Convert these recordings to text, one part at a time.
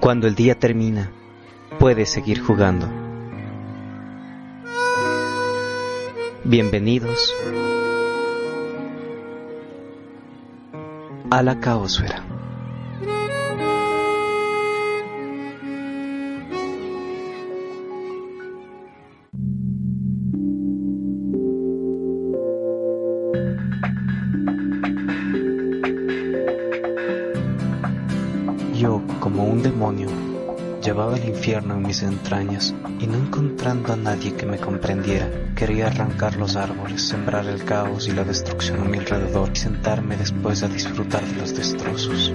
Cuando el día termina, puedes seguir jugando. Bienvenidos a la caosfera. Infierno en mis entrañas y no encontrando a nadie que me comprendiera, quería arrancar los árboles, sembrar el caos y la destrucción a mi alrededor y sentarme después a disfrutar de los destrozos.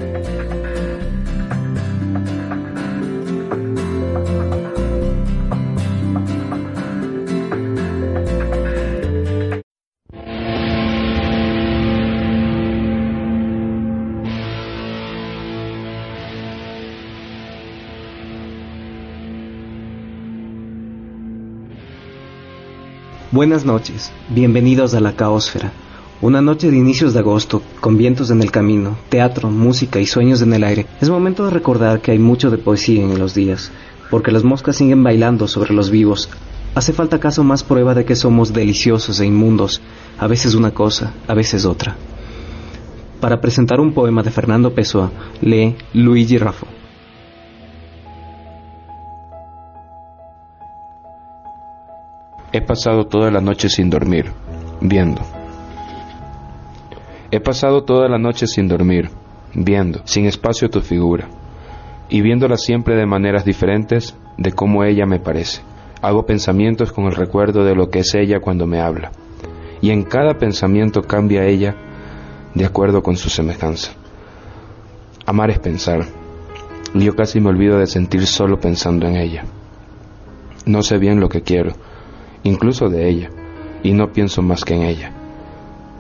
Buenas noches, bienvenidos a la Caosfera. Una noche de inicios de agosto, con vientos en el camino, teatro, música y sueños en el aire. Es momento de recordar que hay mucho de poesía en los días, porque las moscas siguen bailando sobre los vivos. Hace falta acaso más prueba de que somos deliciosos e inmundos, a veces una cosa, a veces otra. Para presentar un poema de Fernando Pessoa, lee Luigi Raffo. He pasado toda la noche sin dormir, viendo. He pasado toda la noche sin dormir, viendo, sin espacio tu figura, y viéndola siempre de maneras diferentes de cómo ella me parece. Hago pensamientos con el recuerdo de lo que es ella cuando me habla, y en cada pensamiento cambia ella de acuerdo con su semejanza. Amar es pensar, y yo casi me olvido de sentir solo pensando en ella. No sé bien lo que quiero, incluso de ella, y no pienso más que en ella.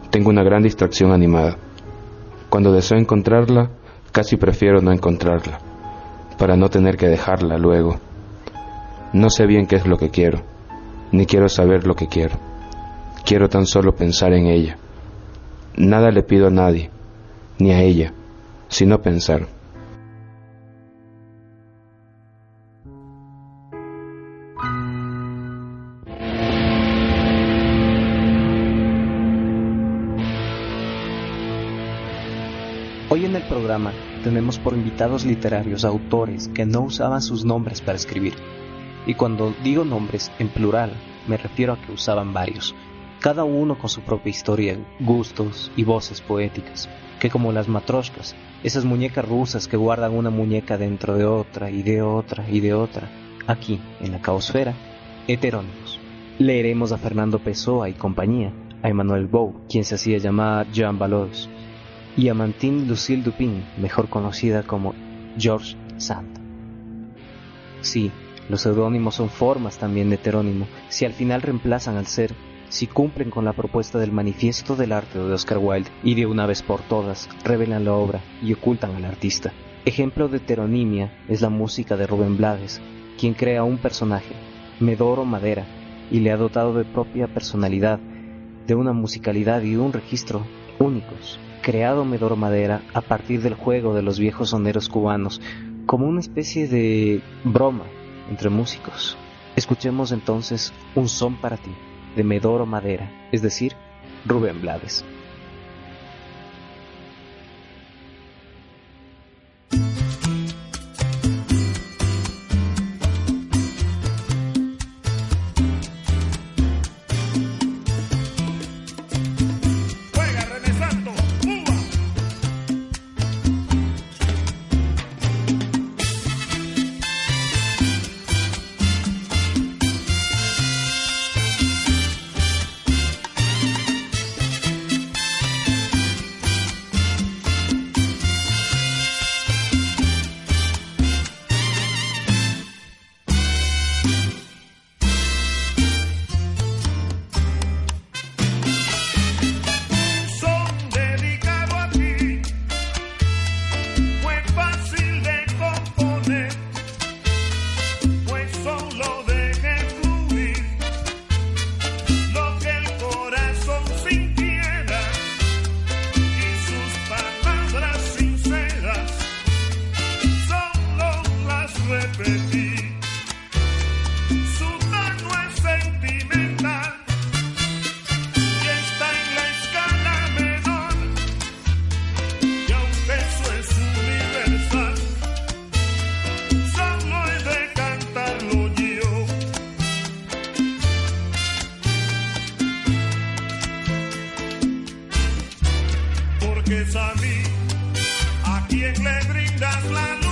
Tengo una gran distracción animada. Cuando deseo encontrarla, casi prefiero no encontrarla, para no tener que dejarla luego. No sé bien qué es lo que quiero, ni quiero saber lo que quiero. Quiero tan solo pensar en ella. Nada le pido a nadie, ni a ella, sino pensar. Tenemos por invitados literarios autores que no usaban sus nombres para escribir. Y cuando digo nombres en plural, me refiero a que usaban varios, cada uno con su propia historia, gustos y voces poéticas, que como las matroshkas, esas muñecas rusas que guardan una muñeca dentro de otra y de otra y de otra, aquí en la caosfera, heterónimos. Leeremos a Fernando Pessoa y compañía, a Emmanuel Bou, quien se hacía llamar Jean Valois, y Lucille Dupin, mejor conocida como George Sand. Sí, los seudónimos son formas también de heterónimo, si al final reemplazan al ser, si cumplen con la propuesta del manifiesto del arte de Oscar Wilde y de una vez por todas revelan la obra y ocultan al artista. Ejemplo de heteronimia es la música de Rubén Blades, quien crea un personaje, Medoro Madera, y le ha dotado de propia personalidad, de una musicalidad y de un registro únicos creado Medoro Madera a partir del juego de los viejos soneros cubanos como una especie de broma entre músicos. Escuchemos entonces Un son para ti de Medoro Madera, es decir, Rubén Blades. a mí, a quien le brindas la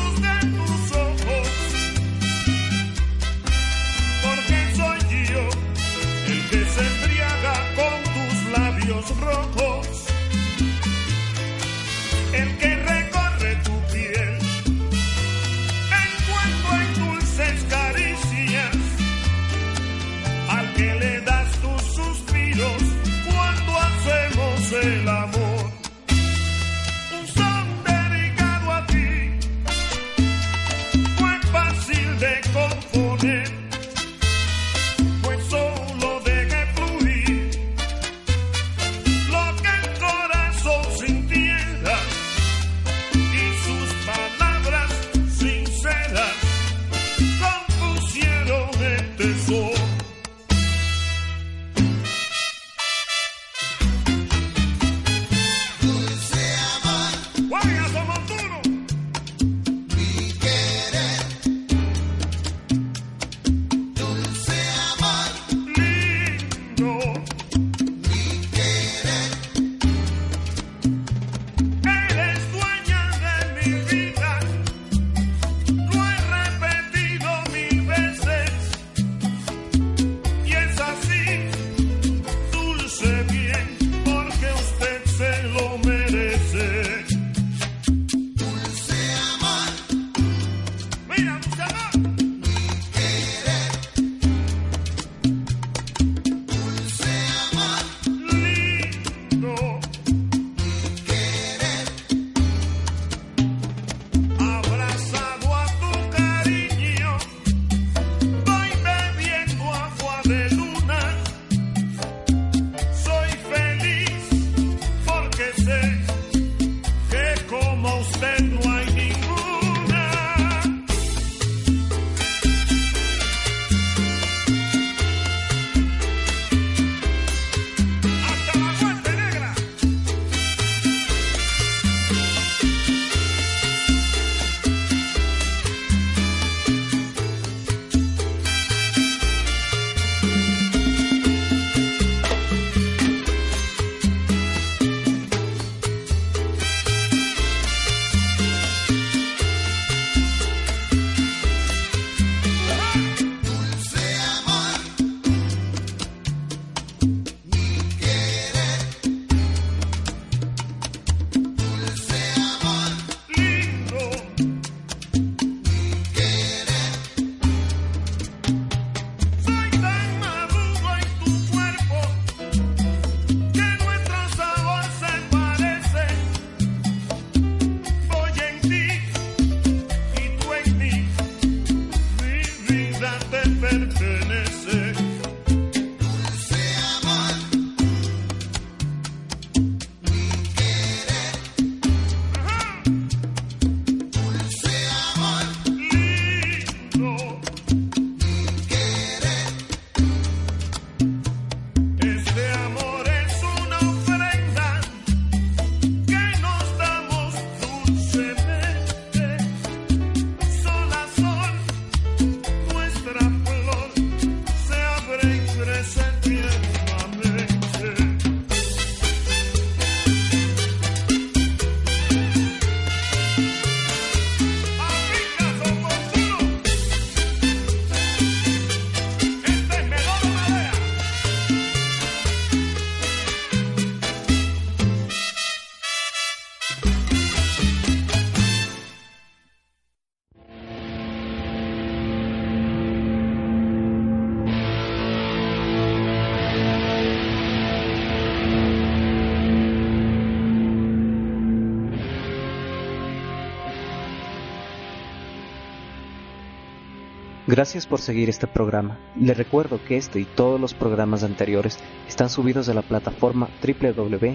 Gracias por seguir este programa. Le recuerdo que este y todos los programas anteriores están subidos a la plataforma www.evox.com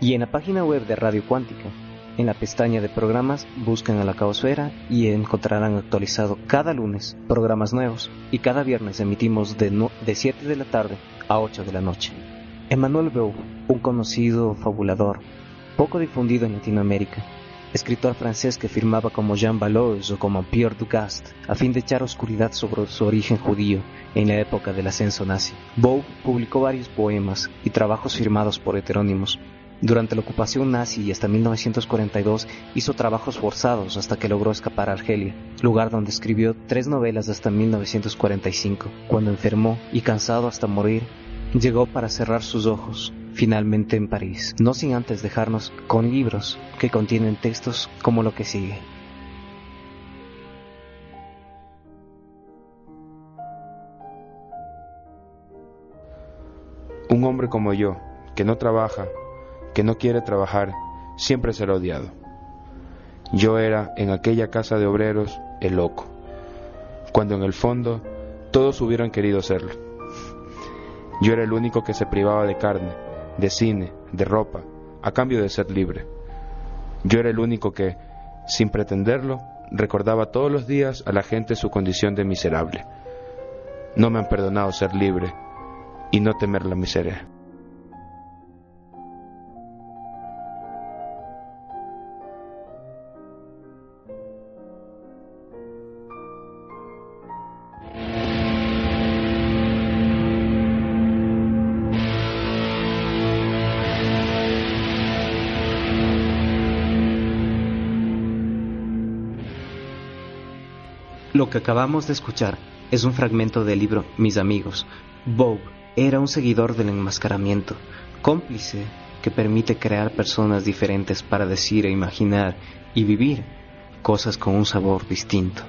y en la página web de Radio Cuántica. En la pestaña de programas buscan a la caosfera y encontrarán actualizado cada lunes programas nuevos y cada viernes emitimos de, de 7 de la tarde a 8 de la noche. Emmanuel Beu, un conocido fabulador, poco difundido en Latinoamérica, escritor francés que firmaba como Jean Valois o como Pierre Dugast, a fin de echar oscuridad sobre su origen judío en la época del ascenso nazi. Bow publicó varios poemas y trabajos firmados por heterónimos, Durante la ocupación nazi y hasta 1942 hizo trabajos forzados hasta que logró escapar a Argelia, lugar donde escribió tres novelas hasta 1945. Cuando enfermó y cansado hasta morir, llegó para cerrar sus ojos, finalmente en París, no sin antes dejarnos con libros que contienen textos como lo que sigue. Un hombre como yo, que no trabaja, que no quiere trabajar, siempre será odiado. Yo era, en aquella casa de obreros, el loco, cuando en el fondo todos hubieran querido serlo. Yo era el único que se privaba de carne, de cine, de ropa, a cambio de ser libre. Yo era el único que, sin pretenderlo, recordaba todos los días a la gente su condición de miserable. No me han perdonado ser libre y no temer la miseria. Que acabamos de escuchar es un fragmento del libro Mis amigos. Bob era un seguidor del enmascaramiento, cómplice que permite crear personas diferentes para decir e imaginar y vivir cosas con un sabor distinto.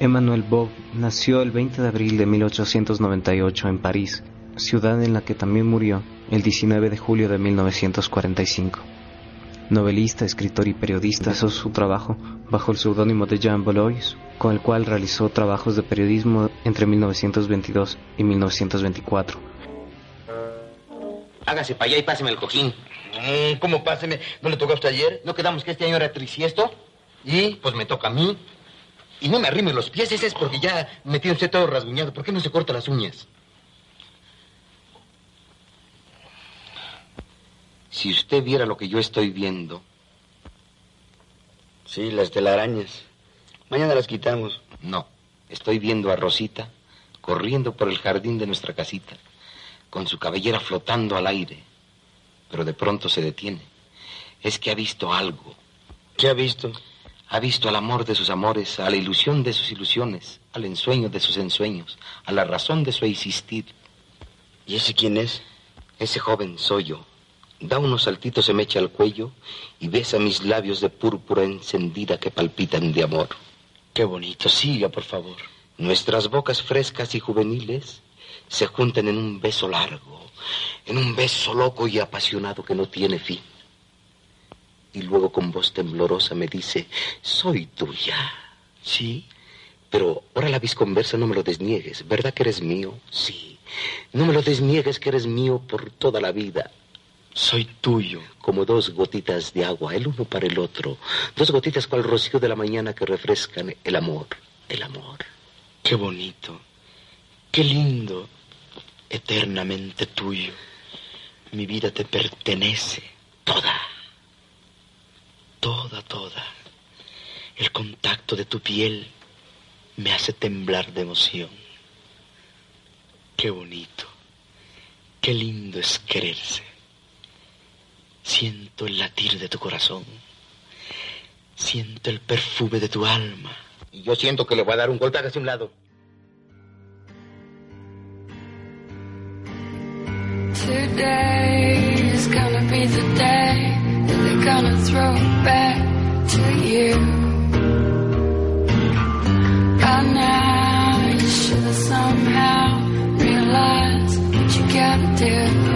Emmanuel Bob nació el 20 de abril de 1898 en París, ciudad en la que también murió el 19 de julio de 1945. Novelista, escritor y periodista, hizo su trabajo bajo el seudónimo de Jean Bolois, con el cual realizó trabajos de periodismo entre 1922 y 1924. Hágase para allá y páseme el cojín. Mm, ¿Cómo páseme? ¿No le tocó a usted ayer? ¿No quedamos que este año era trisiesto? Y pues me toca a mí. Y no me arrime los pies, ese es porque ya me tiene usted todo rasguñado. ¿Por qué no se corta las uñas? Si usted viera lo que yo estoy viendo. Sí, las telarañas. Mañana las quitamos. No, estoy viendo a Rosita corriendo por el jardín de nuestra casita, con su cabellera flotando al aire. Pero de pronto se detiene. Es que ha visto algo. ¿Qué ha visto? Ha visto al amor de sus amores, a la ilusión de sus ilusiones, al ensueño de sus ensueños, a la razón de su existir. ¿Y ese quién es? Ese joven soy yo. Da unos saltitos, se me echa al cuello y besa mis labios de púrpura encendida que palpitan de amor. Qué bonito. Siga, por favor. Nuestras bocas frescas y juveniles se juntan en un beso largo, en un beso loco y apasionado que no tiene fin. Y luego con voz temblorosa me dice, soy tuya. Sí. Pero ahora la visconversa no me lo desniegues. ¿Verdad que eres mío? Sí. No me lo desniegues que eres mío por toda la vida. Soy tuyo. Como dos gotitas de agua, el uno para el otro. Dos gotitas cual rocío de la mañana que refrescan el amor. El amor. Qué bonito. Qué lindo. Eternamente tuyo. Mi vida te pertenece. Toda. Toda, toda. El contacto de tu piel me hace temblar de emoción. Qué bonito. Qué lindo es quererse. Siento el latir de tu corazón. Siento el perfume de tu alma. Y yo siento que le voy a dar un golpe hacia un lado. Today is gonna be the day that they're gonna throw it back to you. By now, you should have somehow realized what you gotta do.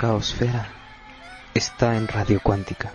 Caosfera está en radio cuántica.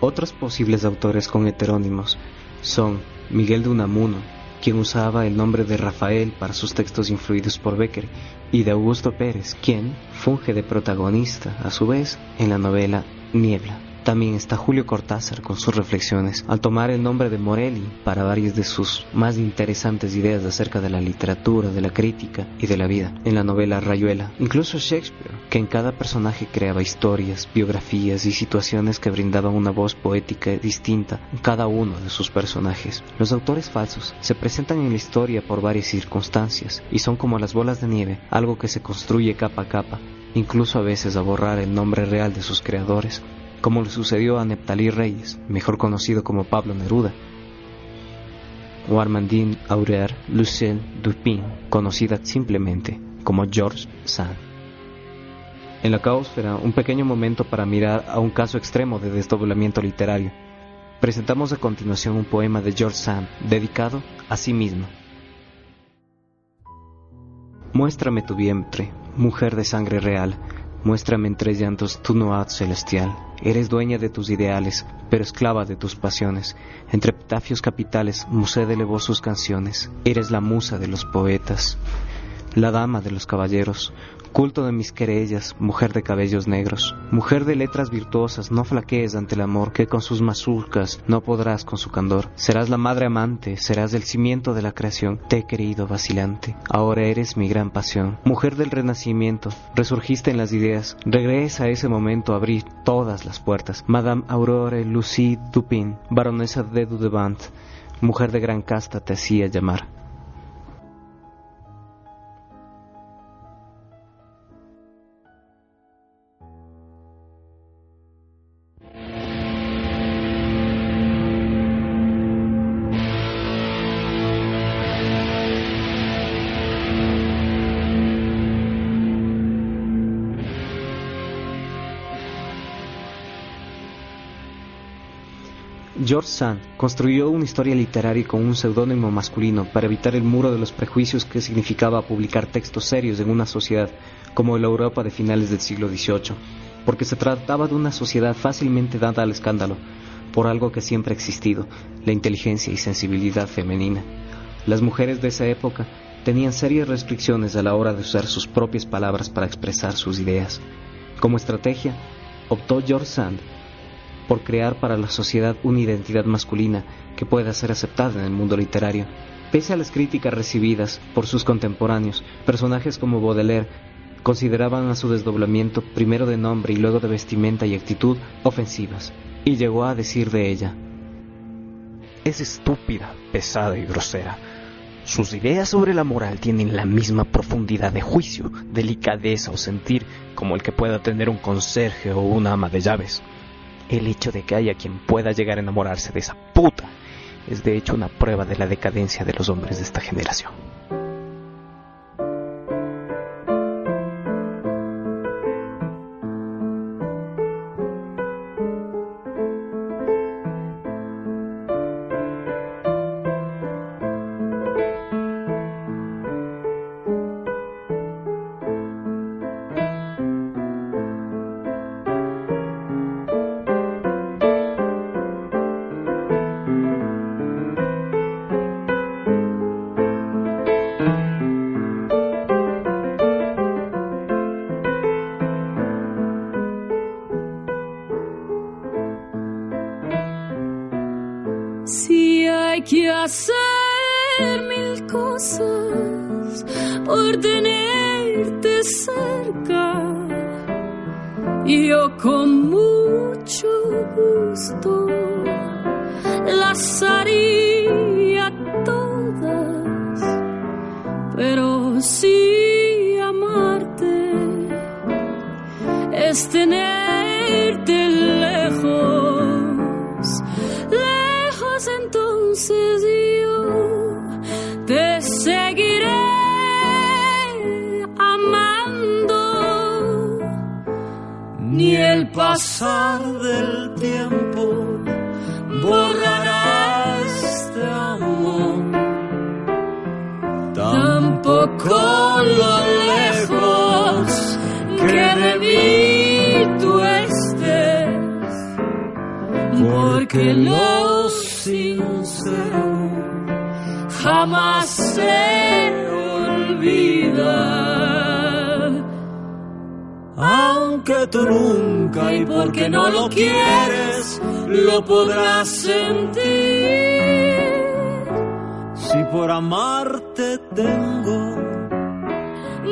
Otros posibles autores con heterónimos son Miguel de Unamuno, quien usaba el nombre de Rafael para sus textos influidos por Becker, y de Augusto Pérez, quien funge de protagonista, a su vez, en la novela Niebla. También está Julio Cortázar con sus reflexiones, al tomar el nombre de Morelli para varias de sus más interesantes ideas acerca de la literatura, de la crítica y de la vida, en la novela Rayuela. Incluso Shakespeare, que en cada personaje creaba historias, biografías y situaciones que brindaban una voz poética distinta en cada uno de sus personajes. Los autores falsos se presentan en la historia por varias circunstancias y son como las bolas de nieve, algo que se construye capa a capa, incluso a veces a borrar el nombre real de sus creadores como le sucedió a Neptalí Reyes, mejor conocido como Pablo Neruda, o Armandine Lucien Dupin, conocida simplemente como George Sand. En la caosfera, un pequeño momento para mirar a un caso extremo de desdoblamiento literario. Presentamos a continuación un poema de George Sand dedicado a sí mismo. Muéstrame tu vientre, mujer de sangre real, Muéstrame entre llantos tu noad celestial. Eres dueña de tus ideales, pero esclava de tus pasiones. Entre epitafios capitales, Mused elevó sus canciones. Eres la musa de los poetas, la dama de los caballeros, culto de mis querellas, mujer de cabellos negros, mujer de letras virtuosas, no flaquees ante el amor, que con sus mazurcas no podrás con su candor. Serás la madre amante, serás el cimiento de la creación, te he querido vacilante, ahora eres mi gran pasión. Mujer del renacimiento, resurgiste en las ideas, regresa a ese momento a abrir todas las puertas. Madame Aurore Lucie Dupin, baronesa de Dudevant, mujer de gran casta te hacía llamar. George Sand construyó una historia literaria con un seudónimo masculino para evitar el muro de los prejuicios que significaba publicar textos serios en una sociedad como la Europa de finales del siglo XVIII, porque se trataba de una sociedad fácilmente dada al escándalo, por algo que siempre ha existido, la inteligencia y sensibilidad femenina. Las mujeres de esa época tenían serias restricciones a la hora de usar sus propias palabras para expresar sus ideas. Como estrategia, optó George Sand por crear para la sociedad una identidad masculina que pueda ser aceptada en el mundo literario. Pese a las críticas recibidas por sus contemporáneos, personajes como Baudelaire consideraban a su desdoblamiento, primero de nombre y luego de vestimenta y actitud, ofensivas, y llegó a decir de ella, Es estúpida, pesada y grosera. Sus ideas sobre la moral tienen la misma profundidad de juicio, delicadeza o sentir como el que pueda tener un conserje o una ama de llaves. El hecho de que haya quien pueda llegar a enamorarse de esa puta es de hecho una prueba de la decadencia de los hombres de esta generación. Pasar del tiempo borrará este amor. Tampoco lo lejos que de mí tú estés, porque lo sincero jamás se olvida. Aunque tú nunca y porque no lo quieres, lo podrás sentir. Si por amarte tengo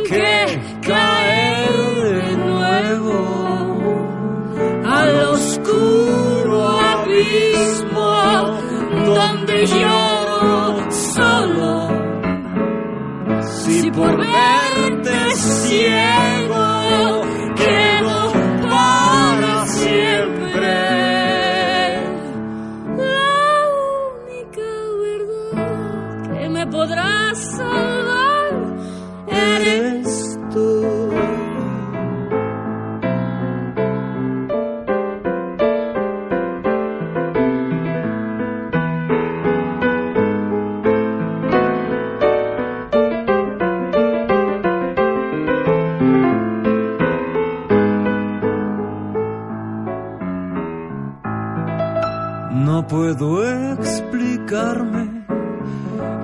que caer de nuevo al oscuro abismo donde lloro solo. Si por verte ciego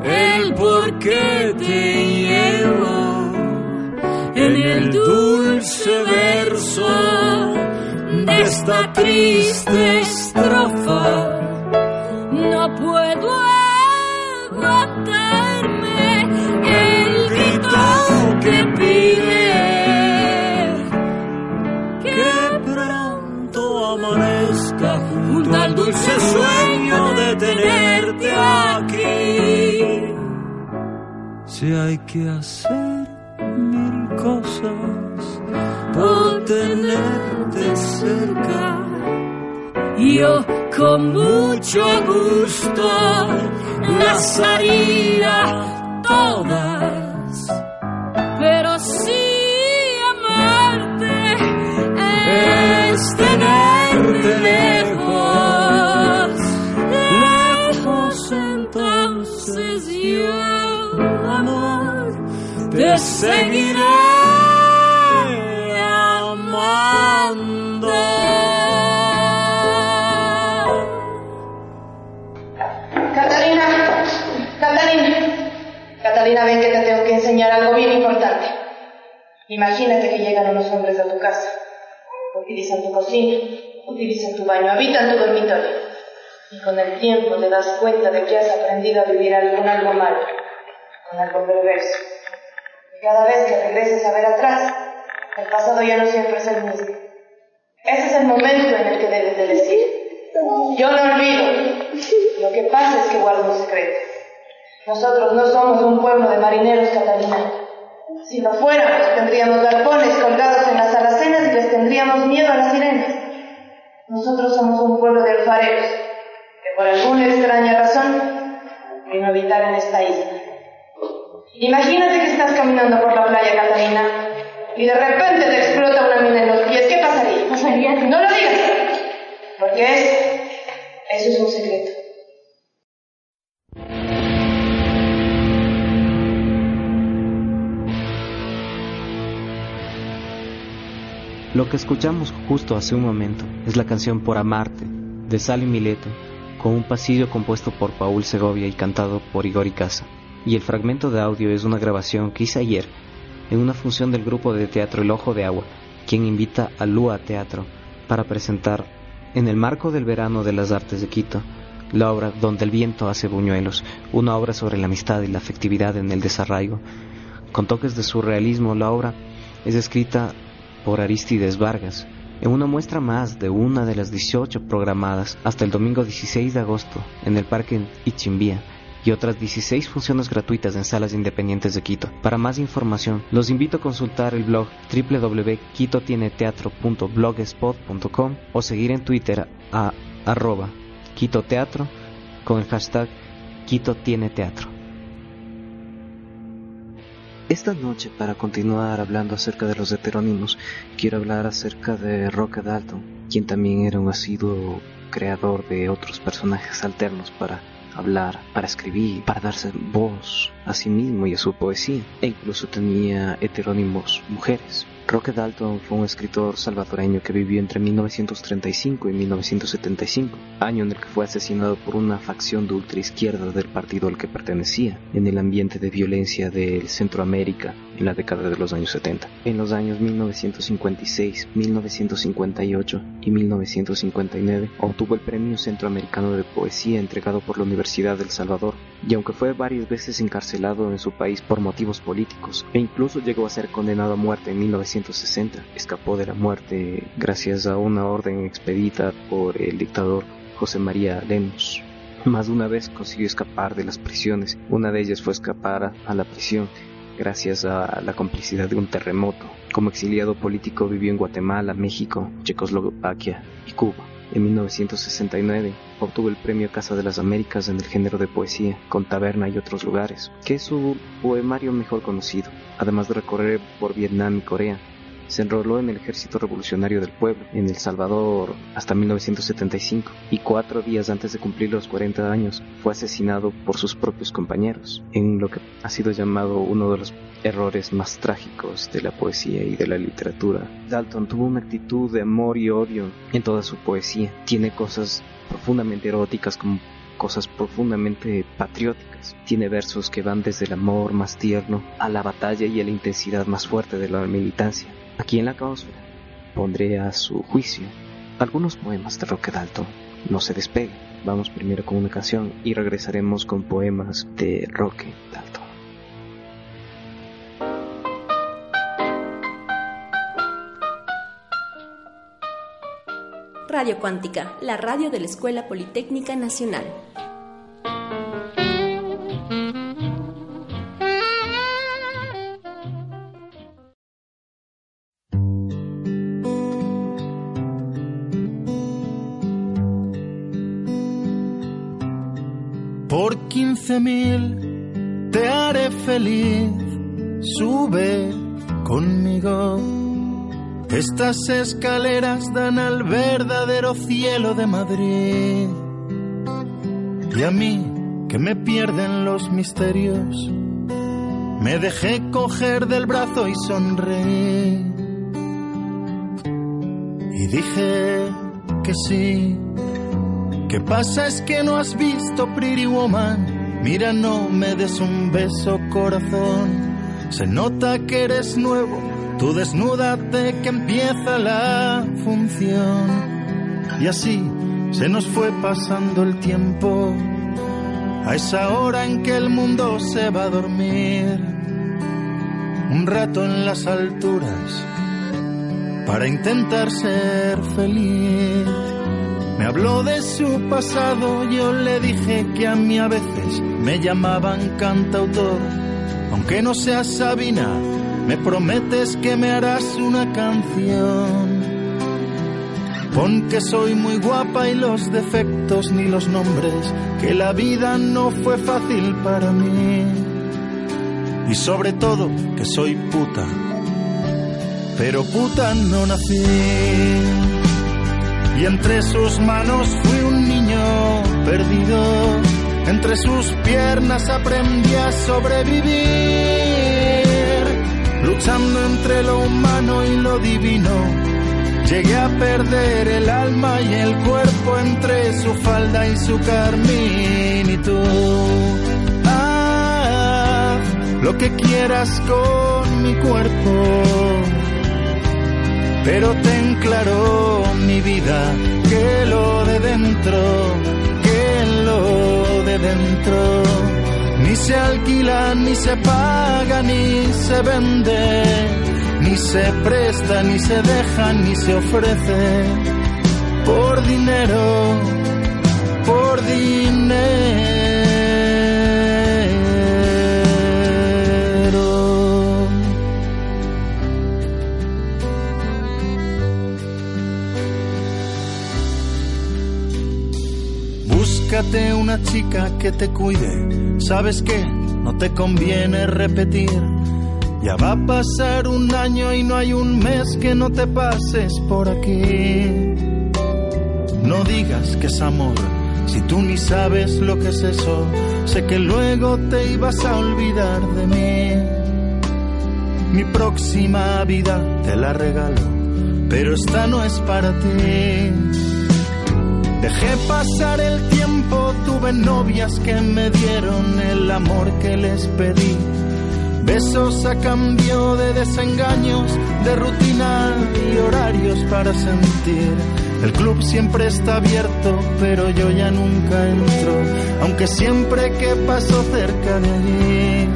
el por qué te llevo en el dulce verso de esta triste estrofa. No puedo aguantarme Si hay que hacer mil cosas por tenerte cerca. Yo con mucho gusto las haría todas, seguiré amando. Catalina, Catalina, Catalina, ven que te tengo que enseñar algo bien importante. Imagínate que llegan unos hombres a tu casa, utilizan tu cocina, utilizan tu baño, habitan tu dormitorio. Y con el tiempo te das cuenta de que has aprendido a vivir con algo malo, con algo perverso. Cada vez que regreses a ver atrás, el pasado ya no siempre es el mismo. Ese es el momento en el que debes de decir, yo no olvido. Lo que pasa es que guardo un secreto. Nosotros no somos un pueblo de marineros, Catalina. Si lo fuéramos, tendríamos galpones colgados en las alacenas y les tendríamos miedo a las sirenas. Nosotros somos un pueblo de alfareros, que por alguna extraña razón, vino a habitar en esta isla. Imagínate que estás caminando por la playa, Catalina, y de repente te explota una mina en los pies. ¿Qué pasaría? Pasaría. No lo digas, porque es, eso es un secreto. Lo que escuchamos justo hace un momento es la canción Por Amarte de Sally Mileto, con un pasillo compuesto por Paul Segovia y cantado por Igor Icaza. Y el fragmento de audio es una grabación que hice ayer en una función del grupo de teatro El Ojo de Agua, quien invita a Lua Teatro para presentar, en el marco del verano de las artes de Quito, la obra Donde el viento hace buñuelos, una obra sobre la amistad y la afectividad en el desarraigo. Con toques de surrealismo, la obra es escrita por Aristides Vargas, en una muestra más de una de las 18 programadas hasta el domingo 16 de agosto en el Parque Ichimbía y otras 16 funciones gratuitas en salas independientes de Quito. Para más información, los invito a consultar el blog www.quitotieneteatro.blogspot.com o seguir en Twitter a Quito Teatro con el hashtag Quito Tiene Teatro. Esta noche, para continuar hablando acerca de los heterónimos, quiero hablar acerca de Roque Dalton, quien también era un asiduo creador de otros personajes alternos para hablar, para escribir, para darse voz a sí mismo y a su poesía, e incluso tenía heterónimos mujeres. Roque Dalton fue un escritor salvadoreño que vivió entre 1935 y 1975, año en el que fue asesinado por una facción de ultraizquierda del partido al que pertenecía, en el ambiente de violencia del Centroamérica en la década de los años 70. En los años 1956, 1958 y 1959 obtuvo el Premio Centroamericano de Poesía entregado por la Universidad del Salvador, y aunque fue varias veces encarcelado en su país por motivos políticos e incluso llegó a ser condenado a muerte en 1960, escapó de la muerte gracias a una orden expedita por el dictador José María Lemos. Más de una vez consiguió escapar de las prisiones, una de ellas fue escapar a la prisión gracias a la complicidad de un terremoto. Como exiliado político vivió en Guatemala, México, Checoslovaquia y Cuba. En 1969 obtuvo el premio Casa de las Américas en el género de poesía, con Taberna y otros lugares, que es su poemario mejor conocido, además de recorrer por Vietnam y Corea. Se enroló en el Ejército Revolucionario del Pueblo, en El Salvador, hasta 1975, y cuatro días antes de cumplir los 40 años fue asesinado por sus propios compañeros, en lo que ha sido llamado uno de los errores más trágicos de la poesía y de la literatura. Dalton tuvo una actitud de amor y odio en toda su poesía. Tiene cosas profundamente eróticas como cosas profundamente patrióticas. Tiene versos que van desde el amor más tierno a la batalla y a la intensidad más fuerte de la militancia. Aquí en la caosfera pondré a su juicio algunos poemas de Roque Dalton. No se despegue. Vamos primero con una canción y regresaremos con poemas de Roque Dalton. Radio Cuántica, la radio de la Escuela Politécnica Nacional. Por quince mil te haré feliz, sube conmigo. Estas escaleras dan al verdadero cielo de Madrid. Y a mí, que me pierden los misterios, me dejé coger del brazo y sonreí. Y dije que sí. ¿Qué pasa es que no has visto Pretty Woman? Mira, no me des un beso, corazón. Se nota que eres nuevo. Tú desnúdate que empieza la función. Y así se nos fue pasando el tiempo. A esa hora en que el mundo se va a dormir. Un rato en las alturas para intentar ser feliz. Me habló de su pasado, yo le dije que a mí a veces me llamaban cantautor. Aunque no seas Sabina, me prometes que me harás una canción. Pon que soy muy guapa y los defectos ni los nombres, que la vida no fue fácil para mí. Y sobre todo que soy puta, pero puta no nací. Y entre sus manos fui un niño perdido, entre sus piernas aprendí a sobrevivir, luchando entre lo humano y lo divino Llegué a perder el alma y el cuerpo entre su falda y su carmín. Y tú. Lo que quieras con mi cuerpo, pero ten claro mi vida que lo de dentro, que lo de dentro ni se alquila, ni se paga, ni se vende ni se presta, ni se deja, ni se ofrece por dinero, por dinero. Una chica que te cuide, ¿sabes qué? No te conviene repetir ya va a pasar un año y no hay un mes que no te pases por aquí. No digas que es amor, si tú ni sabes lo que es eso. Sé que luego te ibas a olvidar de mí. Mi próxima vida te la regalo, pero esta no es para ti. Dejé pasar el tiempo, tuve novias que me dieron el amor que les pedí Besos a cambio de desengaños, de rutina y horarios para sentir. El club siempre está abierto, pero yo ya nunca entro, aunque siempre que paso cerca de allí.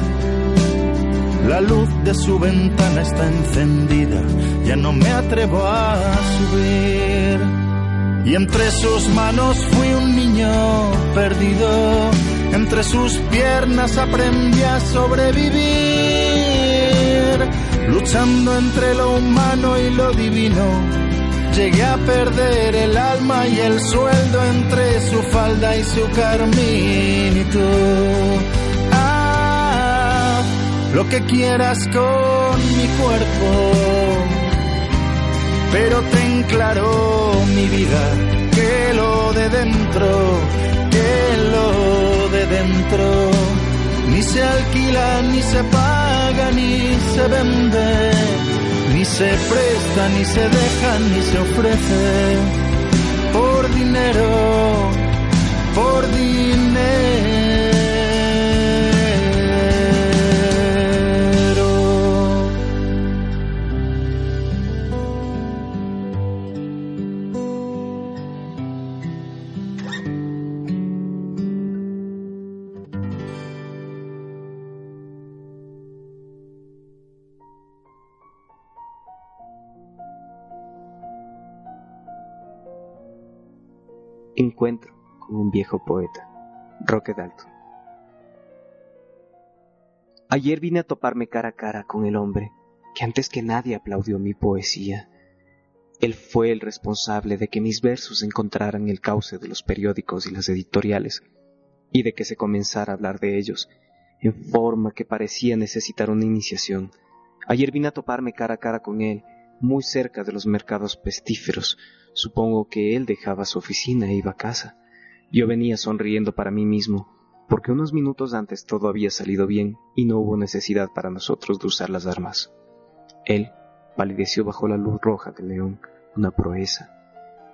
La luz de su ventana está encendida, ya no me atrevo a subir. Y entre sus manos fui un niño perdido entre sus piernas aprendí a sobrevivir, luchando entre lo humano y lo divino. Llegué a perder el alma y el sueldo entre su falda y su carmín y tú. Haz lo que quieras con mi cuerpo, pero ten claro mi vida que lo de dentro, que lo dentro. Ni se alquila, ni se paga, ni se vende, ni se presta, ni se deja, ni se ofrece. Por dinero, por dinero. Encuentro con un viejo poeta, Roque Dalton. Ayer vine a toparme cara a cara con el hombre que antes que nadie aplaudió mi poesía. Él fue el responsable de que mis versos encontraran el cauce de los periódicos y las editoriales, y de que se comenzara a hablar de ellos, en forma que parecía necesitar una iniciación. Ayer vine a toparme cara a cara con él, muy cerca de los mercados pestíferos, Supongo que él dejaba su oficina e iba a casa. Yo venía sonriendo para mí mismo, porque unos minutos antes todo había salido bien y no hubo necesidad para nosotros de usar las armas. Él palideció bajo la luz roja del león, una proeza,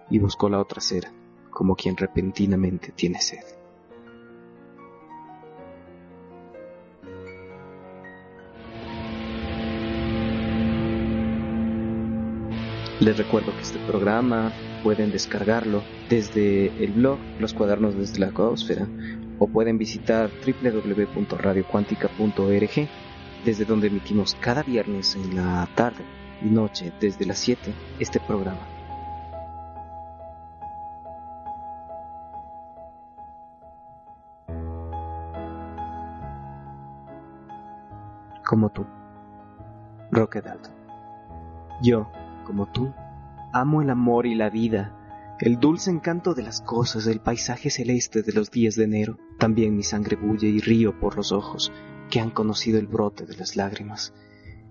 y buscó la otra cera, como quien repentinamente tiene sed. Les recuerdo que este programa pueden descargarlo desde el blog Los Cuadernos desde la Caosfera o pueden visitar www.radiocuántica.org desde donde emitimos cada viernes en la tarde y noche desde las 7 este programa. Como tú, Roque. Yo como tú, Amo el amor y la vida, el dulce encanto de las cosas, el paisaje celeste de los días de enero. También mi sangre bulle y río por los ojos que han conocido el brote de las lágrimas.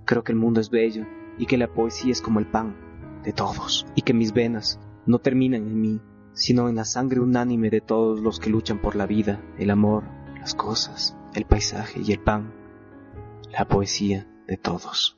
Creo que el mundo es bello y que la poesía es como el pan de todos y que mis venas no terminan en mí, sino en la sangre unánime de todos los que luchan por la vida, el amor, las cosas, el paisaje y el pan, la poesía de todos.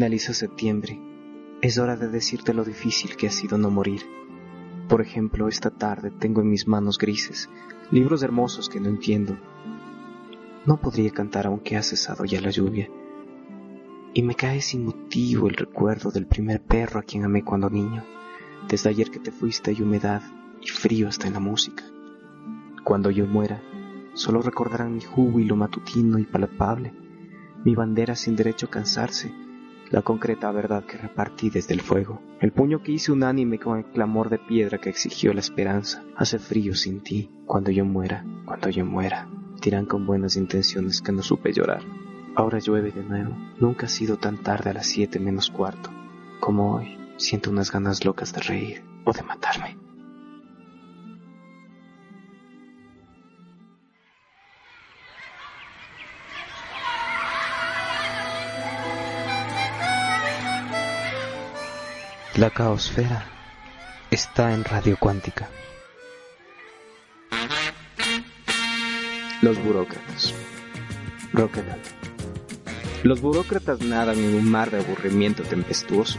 Finaliza septiembre. Es hora de decirte lo difícil que ha sido no morir. Por ejemplo, esta tarde tengo en mis manos grises libros hermosos que no entiendo. No podría cantar aunque ha cesado ya la lluvia. Y me cae sin motivo el recuerdo del primer perro a quien amé cuando niño. Desde ayer que te fuiste hay humedad y frío hasta en la música. Cuando yo muera, solo recordarán mi júbilo matutino y palpable, mi bandera sin derecho a cansarse, la concreta verdad que repartí desde el fuego, el puño que hice unánime con el clamor de piedra que exigió la esperanza. Hace frío sin ti, cuando yo muera, cuando yo muera, dirán con buenas intenciones que no supe llorar. Ahora llueve de nuevo. Nunca ha sido tan tarde a las siete menos cuarto como hoy. Siento unas ganas locas de reír o de matarme. La caosfera está en radio cuántica. Los burócratas. Roquedal. Los burócratas nadan en un mar de aburrimiento tempestuoso.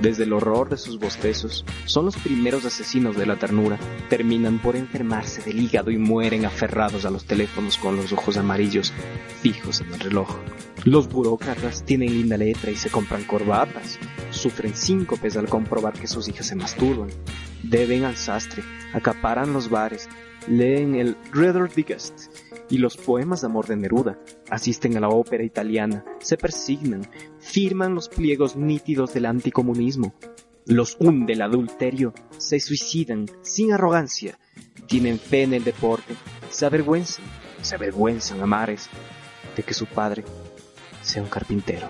Desde el horror de sus bostezos, son los primeros asesinos de la ternura. Terminan por enfermarse del hígado y mueren aferrados a los teléfonos con los ojos amarillos fijos en el reloj. Los burócratas tienen linda letra y se compran corbatas. Sufren síncopes al comprobar que sus hijas se masturban. Deben al sastre, acaparan los bares, leen el Reader Digest y los poemas de amor de Neruda, asisten a la ópera italiana, se persignan, firman los pliegos nítidos del anticomunismo, los hunde el adulterio, se suicidan sin arrogancia, tienen fe en el deporte, se avergüenzan, se avergüenzan a mares de que su padre sea un carpintero.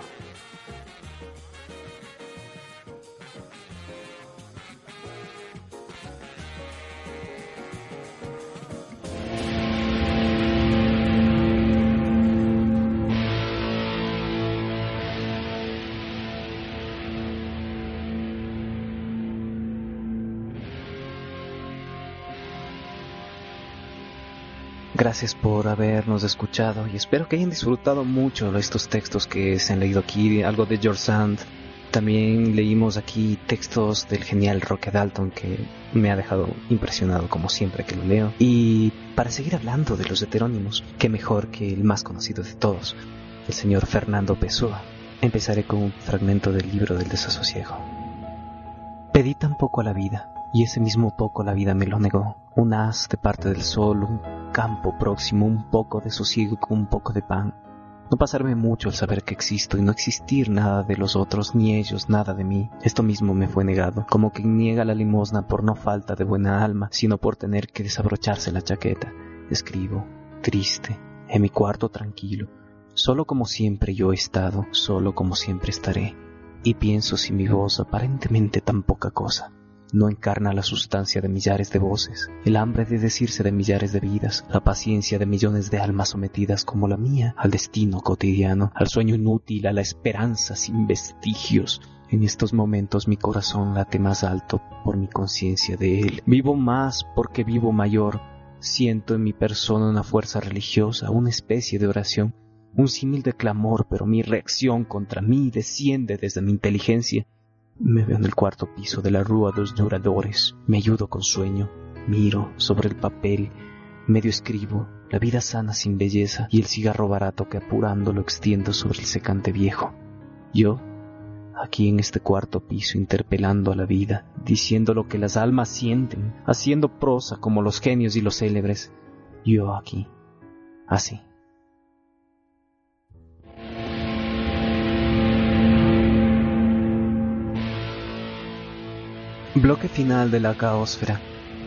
Gracias por habernos escuchado y espero que hayan disfrutado mucho estos textos que se han leído aquí, algo de George Sand. También leímos aquí textos del genial Roque Dalton que me ha dejado impresionado como siempre que lo leo. Y para seguir hablando de los heterónimos, qué mejor que el más conocido de todos, el señor Fernando Pessoa. Empezaré con un fragmento del libro del desasosiego. Pedí tan poco a la vida, y ese mismo poco la vida me lo negó. Un haz de parte del sol, un campo próximo, un poco de sosiego con un poco de pan. No pasarme mucho el saber que existo y no existir nada de los otros, ni ellos nada de mí. Esto mismo me fue negado, como quien niega la limosna por no falta de buena alma, sino por tener que desabrocharse la chaqueta. Escribo, triste, en mi cuarto tranquilo, solo como siempre yo he estado, solo como siempre estaré. Y pienso si mi voz aparentemente tan poca cosa no encarna la sustancia de millares de voces, el hambre de decirse de millares de vidas, la paciencia de millones de almas sometidas como la mía al destino cotidiano, al sueño inútil, a la esperanza sin vestigios. En estos momentos mi corazón late más alto por mi conciencia de él. Vivo más porque vivo mayor. Siento en mi persona una fuerza religiosa, una especie de oración, un símil de clamor, pero mi reacción contra mí desciende desde mi inteligencia me veo en el cuarto piso de la Rúa dos Lloradores. Me ayudo con sueño. Miro sobre el papel. Medio escribo. La vida sana sin belleza y el cigarro barato que apurando lo extiendo sobre el secante viejo. Yo, aquí en este cuarto piso interpelando a la vida, diciendo lo que las almas sienten, haciendo prosa como los genios y los célebres. Yo aquí, así. Bloque final de la caosfera.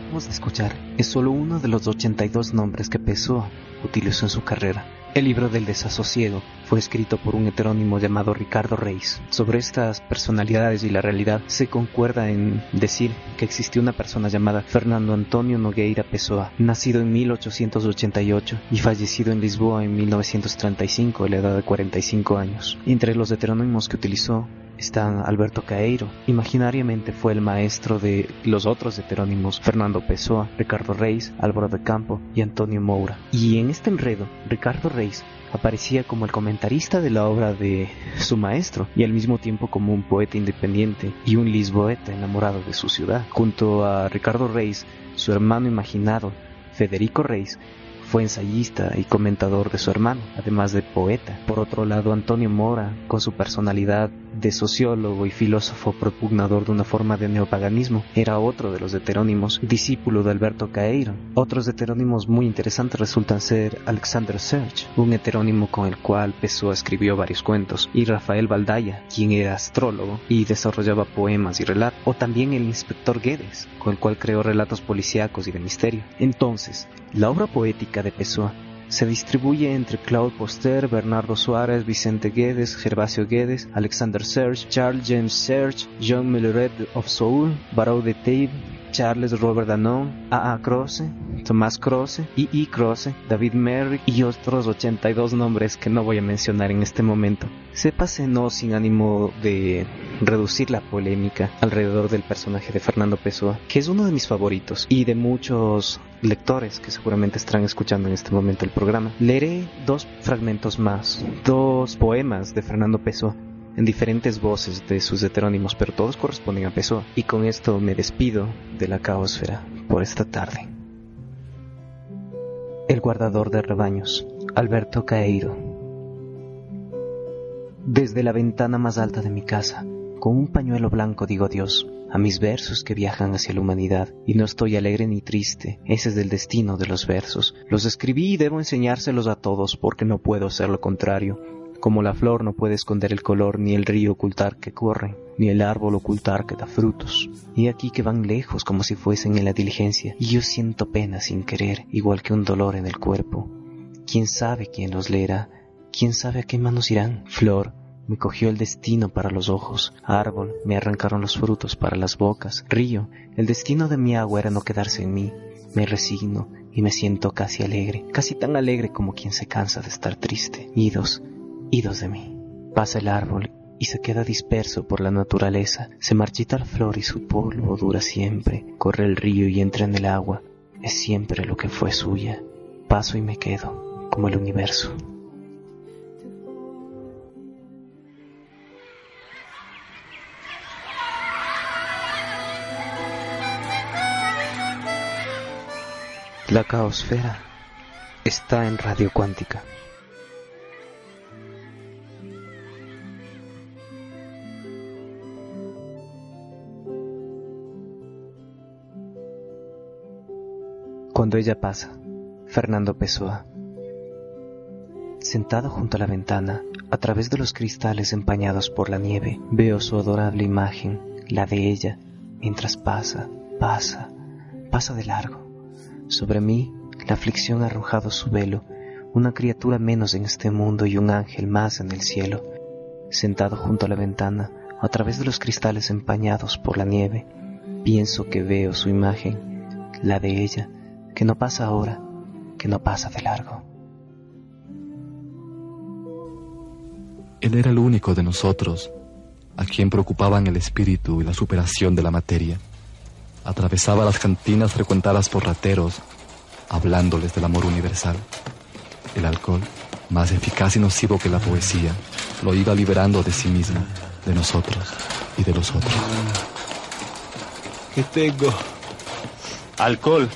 Vamos a escuchar es solo uno de los 82 nombres que Pessoa utilizó en su carrera. El libro del desasosiego fue escrito por un heterónimo llamado Ricardo Reis. Sobre estas personalidades y la realidad se concuerda en decir que existió una persona llamada Fernando Antonio Nogueira Pessoa, nacido en 1888 y fallecido en Lisboa en 1935 a la edad de 45 años. Entre los heterónimos que utilizó Alberto Caeiro. Imaginariamente fue el maestro de los otros heterónimos Fernando Pessoa, Ricardo Reis, Álvaro de Campo y Antonio Moura. Y en este enredo, Ricardo Reis aparecía como el comentarista de la obra de su maestro y al mismo tiempo como un poeta independiente y un lisboeta enamorado de su ciudad. Junto a Ricardo Reis, su hermano imaginado, Federico Reis, fue ensayista y comentador de su hermano, además de poeta. Por otro lado, Antonio Mora, con su personalidad de sociólogo y filósofo propugnador de una forma de neopaganismo, era otro de los heterónimos, discípulo de Alberto Caeiro. Otros heterónimos muy interesantes resultan ser Alexander Serge, un heterónimo con el cual Pessoa escribió varios cuentos, y Rafael Baldaya, quien era astrólogo y desarrollaba poemas y relatos, o también el inspector Guedes, con el cual creó relatos policíacos y de misterio. Entonces, la obra poética de Pessoa Se distribuye entre Claude Poster, Bernardo Suárez, Vicente Guedes, Gervasio Guedes, Alexander Serge, Charles James Serge, John Milleret of Soul, Barrow de Tabe, Charles Robert Danon, A.A. Croce, Tomás Croce, I.I. Croce, David Merrick y otros 82 nombres que no voy a mencionar en este momento. Sépase no sin ánimo de reducir la polémica alrededor del personaje de Fernando Pessoa, que es uno de mis favoritos y de muchos lectores que seguramente estarán escuchando en este momento el programa. Leeré dos fragmentos más, dos poemas de Fernando Pessoa en diferentes voces de sus heterónimos, pero todos corresponden a Pessoa. Y con esto me despido de la caosfera por esta tarde. El guardador de rebaños, Alberto Caeiro. Desde la ventana más alta de mi casa, con un pañuelo blanco digo Dios a mis versos que viajan hacia la humanidad, y no estoy alegre ni triste, ese es el destino de los versos. Los escribí y debo enseñárselos a todos porque no puedo ser lo contrario como la flor no puede esconder el color, ni el río ocultar que corre, ni el árbol ocultar que da frutos. Y aquí que van lejos como si fuesen en la diligencia, y yo siento pena sin querer, igual que un dolor en el cuerpo. ¿Quién sabe quién los leerá? ¿Quién sabe a qué manos irán? Flor, me cogió el destino para los ojos, árbol, me arrancaron los frutos para las bocas, río, el destino de mi agua era no quedarse en mí, me resigno y me siento casi alegre, casi tan alegre como quien se cansa de estar triste. Idos, idos de mí. Pasa el árbol y se queda disperso por la naturaleza, se marchita la flor y su polvo dura siempre, corre el río y entra en el agua, es siempre lo que fue suya. Paso y me quedo, como el universo. La caosfera está en radio cuántica. Cuando ella pasa, Fernando Pessoa. Sentado junto a la ventana, a través de los cristales empañados por la nieve, veo su adorable imagen, la de ella, mientras pasa, pasa, pasa de largo. Sobre mí, la aflicción ha arrojado su velo, una criatura menos en este mundo y un ángel más en el cielo. Sentado junto a la ventana, a través de los cristales empañados por la nieve, pienso que veo su imagen, la de ella, que no pasa ahora, que no pasa de largo. Él era el único de nosotros a quien preocupaban el espíritu y la superación de la materia. Atravesaba las cantinas frecuentadas por rateros, hablándoles del amor universal. El alcohol, más eficaz y nocivo que la poesía, lo iba liberando de sí mismo, de nosotros y de los otros. ¿Qué tengo? Alcohol.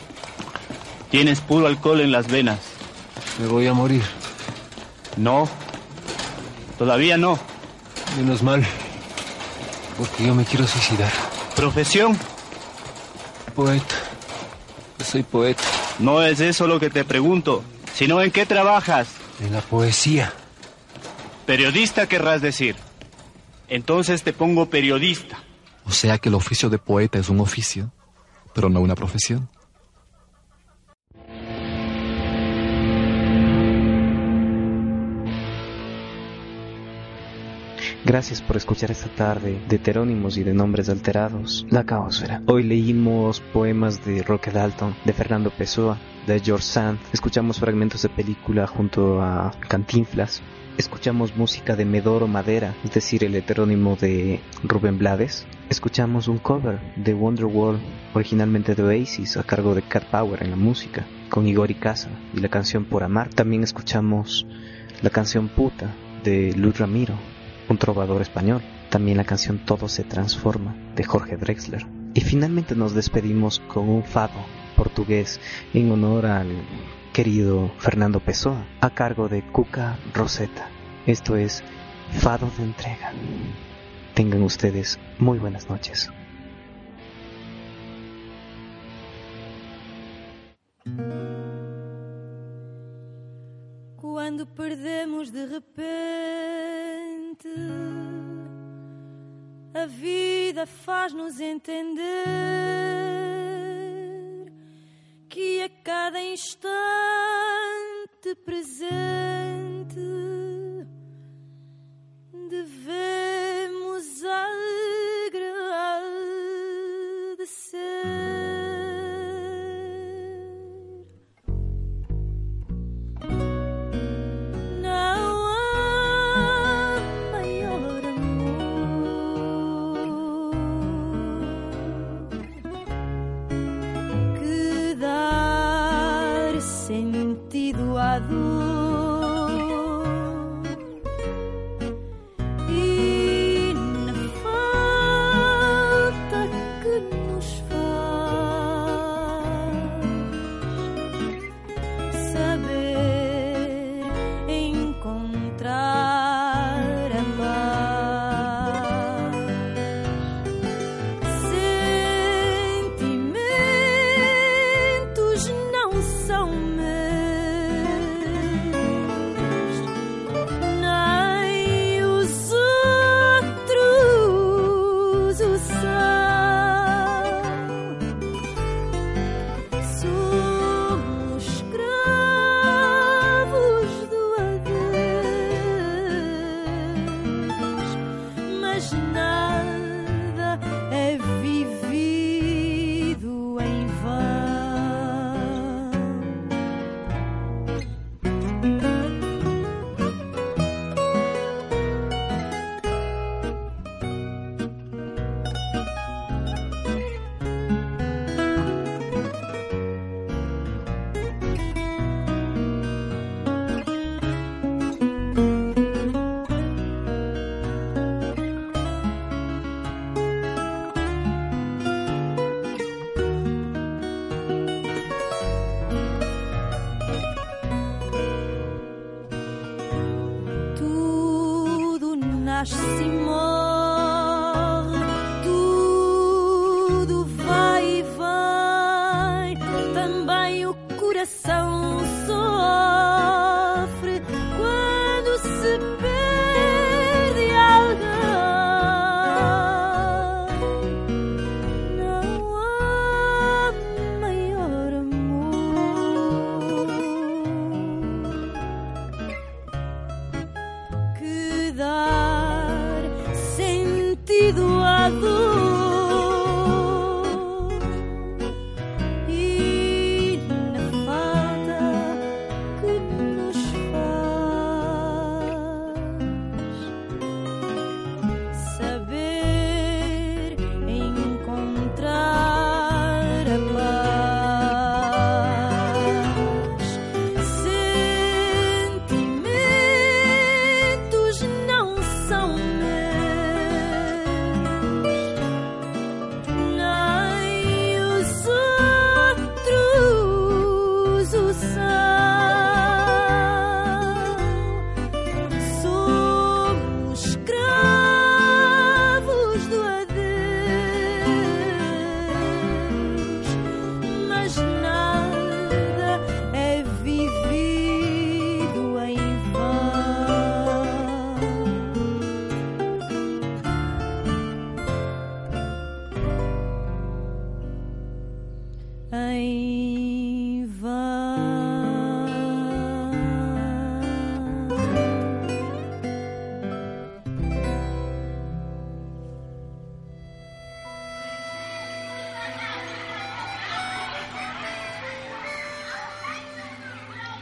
Tienes puro alcohol en las venas. Me voy a morir. No. Todavía no. Menos mal. Porque yo me quiero suicidar. ¿Profesión? Poeta. Yo soy poeta. No es eso lo que te pregunto, sino en qué trabajas. En la poesía. Periodista querrás decir. Entonces te pongo periodista. O sea que el oficio de poeta es un oficio, pero no una profesión. Gracias por escuchar esta tarde de heterónimos y de nombres alterados, La Caosfera. Hoy leímos poemas de Roque Dalton, de Fernando Pessoa, de George Sand, escuchamos fragmentos de película junto a Cantinflas, escuchamos música de Medoro Madera, es decir, el heterónimo de Rubén Blades, escuchamos un cover de Wonderwall, originalmente de Oasis, a cargo de Cat Power en la música, con Igor Casa y la canción Por Amar. También escuchamos la canción Puta de Luz Ramiro, un trovador español. También la canción Todo se transforma de Jorge Drexler. Y finalmente nos despedimos con un fado portugués en honor al querido Fernando Pessoa a cargo de Cuca Rosetta. Esto es Fado de Entrega. Tengan ustedes muy buenas noches. Quando perdemos de repente gente. A vida faz-nos entender que a cada instante presente devemos agradecer.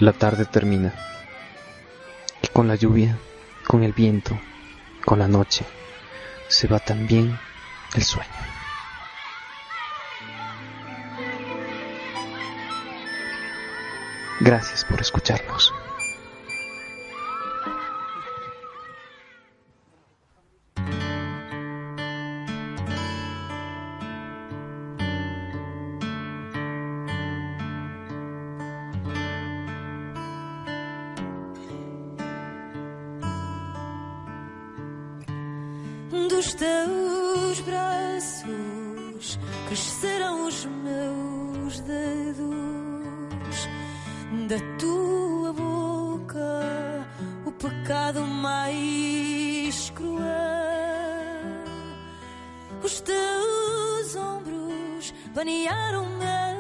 La tarde termina. Y con la lluvia, con el viento, con la noche, se va también el sueño. Gracias por escucharnos. crescerão os meus dedos da tua boca, o pecado mais cruel. Os teus ombros banearam-me.